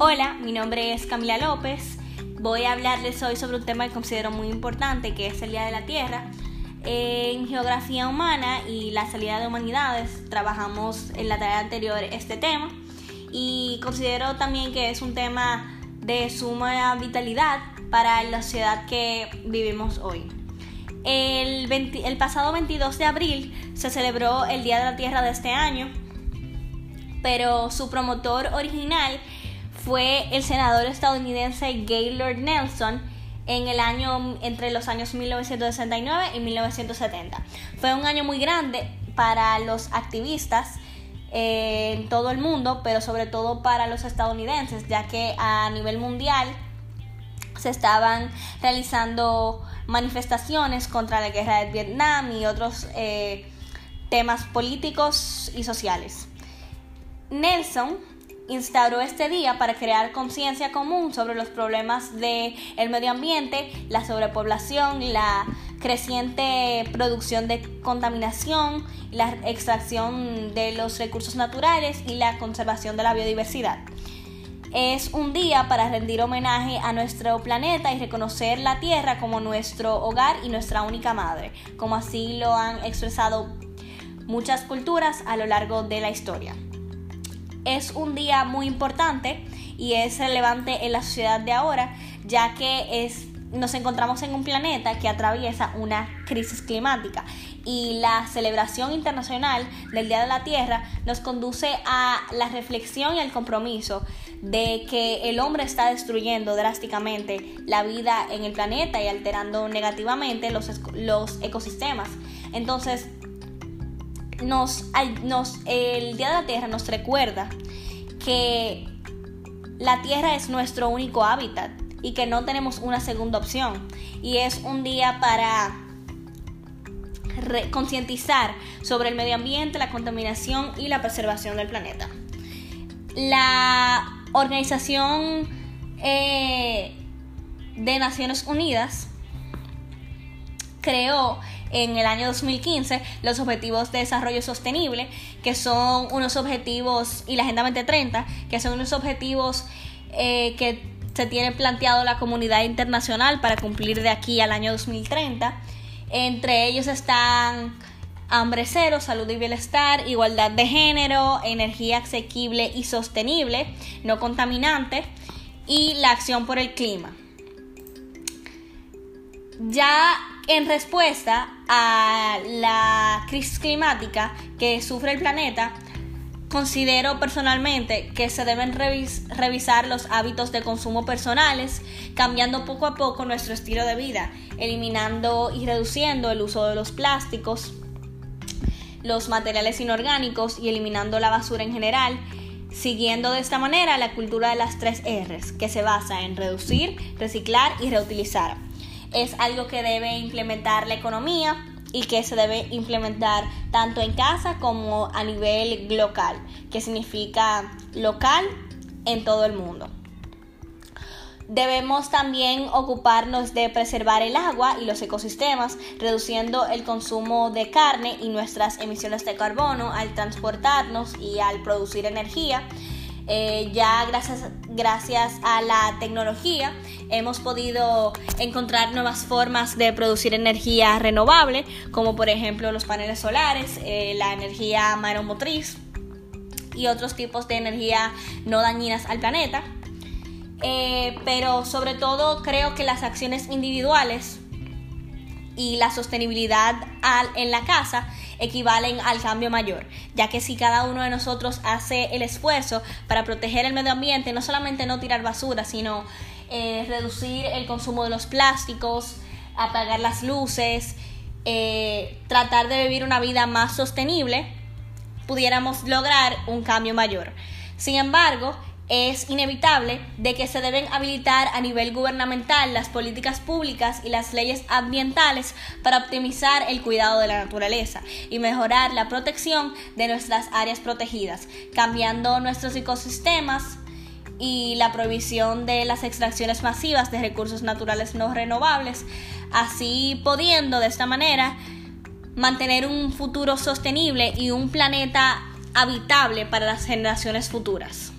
Hola, mi nombre es Camila López. Voy a hablarles hoy sobre un tema que considero muy importante, que es el Día de la Tierra. En Geografía Humana y la Salida de Humanidades trabajamos en la tarea anterior este tema y considero también que es un tema de suma vitalidad para la sociedad que vivimos hoy. El, pasado 22 de abril se celebró el Día de la Tierra de este año, pero su promotor original fue el senador estadounidense Gaylord Nelson en el año entre los años 1969 y 1970. Fue un año muy grande para los activistas eh, en todo el mundo, pero sobre todo para los estadounidenses, ya que a nivel mundial se estaban realizando manifestaciones contra la guerra de Vietnam y otros eh, temas políticos y sociales. Nelson instauró este día para crear conciencia común sobre los problemas del el medio ambiente, la sobrepoblación, la creciente producción de contaminación, la extracción de los recursos naturales y la conservación de la biodiversidad. Es un día para rendir homenaje a nuestro planeta y reconocer la Tierra como nuestro hogar y nuestra única madre, como así lo han expresado muchas culturas a lo largo de la historia es un día muy importante y es relevante en la sociedad de ahora, ya que es, nos encontramos en un planeta que atraviesa una crisis climática y la celebración internacional del Día de la Tierra nos conduce a la reflexión y al compromiso de que el hombre está destruyendo drásticamente la vida en el planeta y alterando negativamente los, los ecosistemas. Entonces, nos, nos, el Día de la Tierra nos recuerda que la Tierra es nuestro único hábitat y que no tenemos una segunda opción. Y es un día para concientizar sobre el medio ambiente, la contaminación y la preservación del planeta. La Organización eh, de Naciones Unidas creó en el año 2015 los Objetivos de Desarrollo Sostenible, que son unos objetivos, y la Agenda 2030, que son unos objetivos eh, que se tiene planteado la comunidad internacional para cumplir de aquí al año 2030. Entre ellos están hambre cero, salud y bienestar, igualdad de género, energía asequible y sostenible, no contaminante y la acción por el clima. Ya en respuesta a la crisis climática que sufre el planeta, considero personalmente que se deben revisar los hábitos de consumo personales, cambiando poco a poco nuestro estilo de vida, eliminando y reduciendo el uso de los plásticos, los materiales inorgánicos y eliminando la basura en general, siguiendo de esta manera la cultura de las tres R's, que se basa en reducir, reciclar y reutilizar es algo que debe implementar la economía y que se debe implementar tanto en casa como a nivel local, que significa local en todo el mundo. Debemos también ocuparnos de preservar el agua y los ecosistemas, reduciendo el consumo de carne y nuestras emisiones de carbono al transportarnos y al producir energía eh, ya gracias, gracias a la tecnología hemos podido encontrar nuevas formas de producir energía renovable, como por ejemplo los paneles solares, eh, la energía mareomotriz y otros tipos de energía no dañinas al planeta. Eh, pero sobre todo creo que las acciones individuales y la sostenibilidad en la casa equivalen al cambio mayor, ya que si cada uno de nosotros hace el esfuerzo para proteger el medio ambiente, no solamente no tirar basura, sino eh, reducir el consumo de los plásticos, apagar las luces, eh, tratar de vivir una vida más sostenible, pudiéramos lograr un cambio mayor. Sin embargo, es inevitable de que se deben habilitar a nivel gubernamental las políticas públicas y las leyes ambientales para optimizar el cuidado de la naturaleza y mejorar la protección de nuestras áreas protegidas, cambiando nuestros ecosistemas y la prohibición de las extracciones masivas de recursos naturales no renovables, así pudiendo de esta manera mantener un futuro sostenible y un planeta habitable para las generaciones futuras.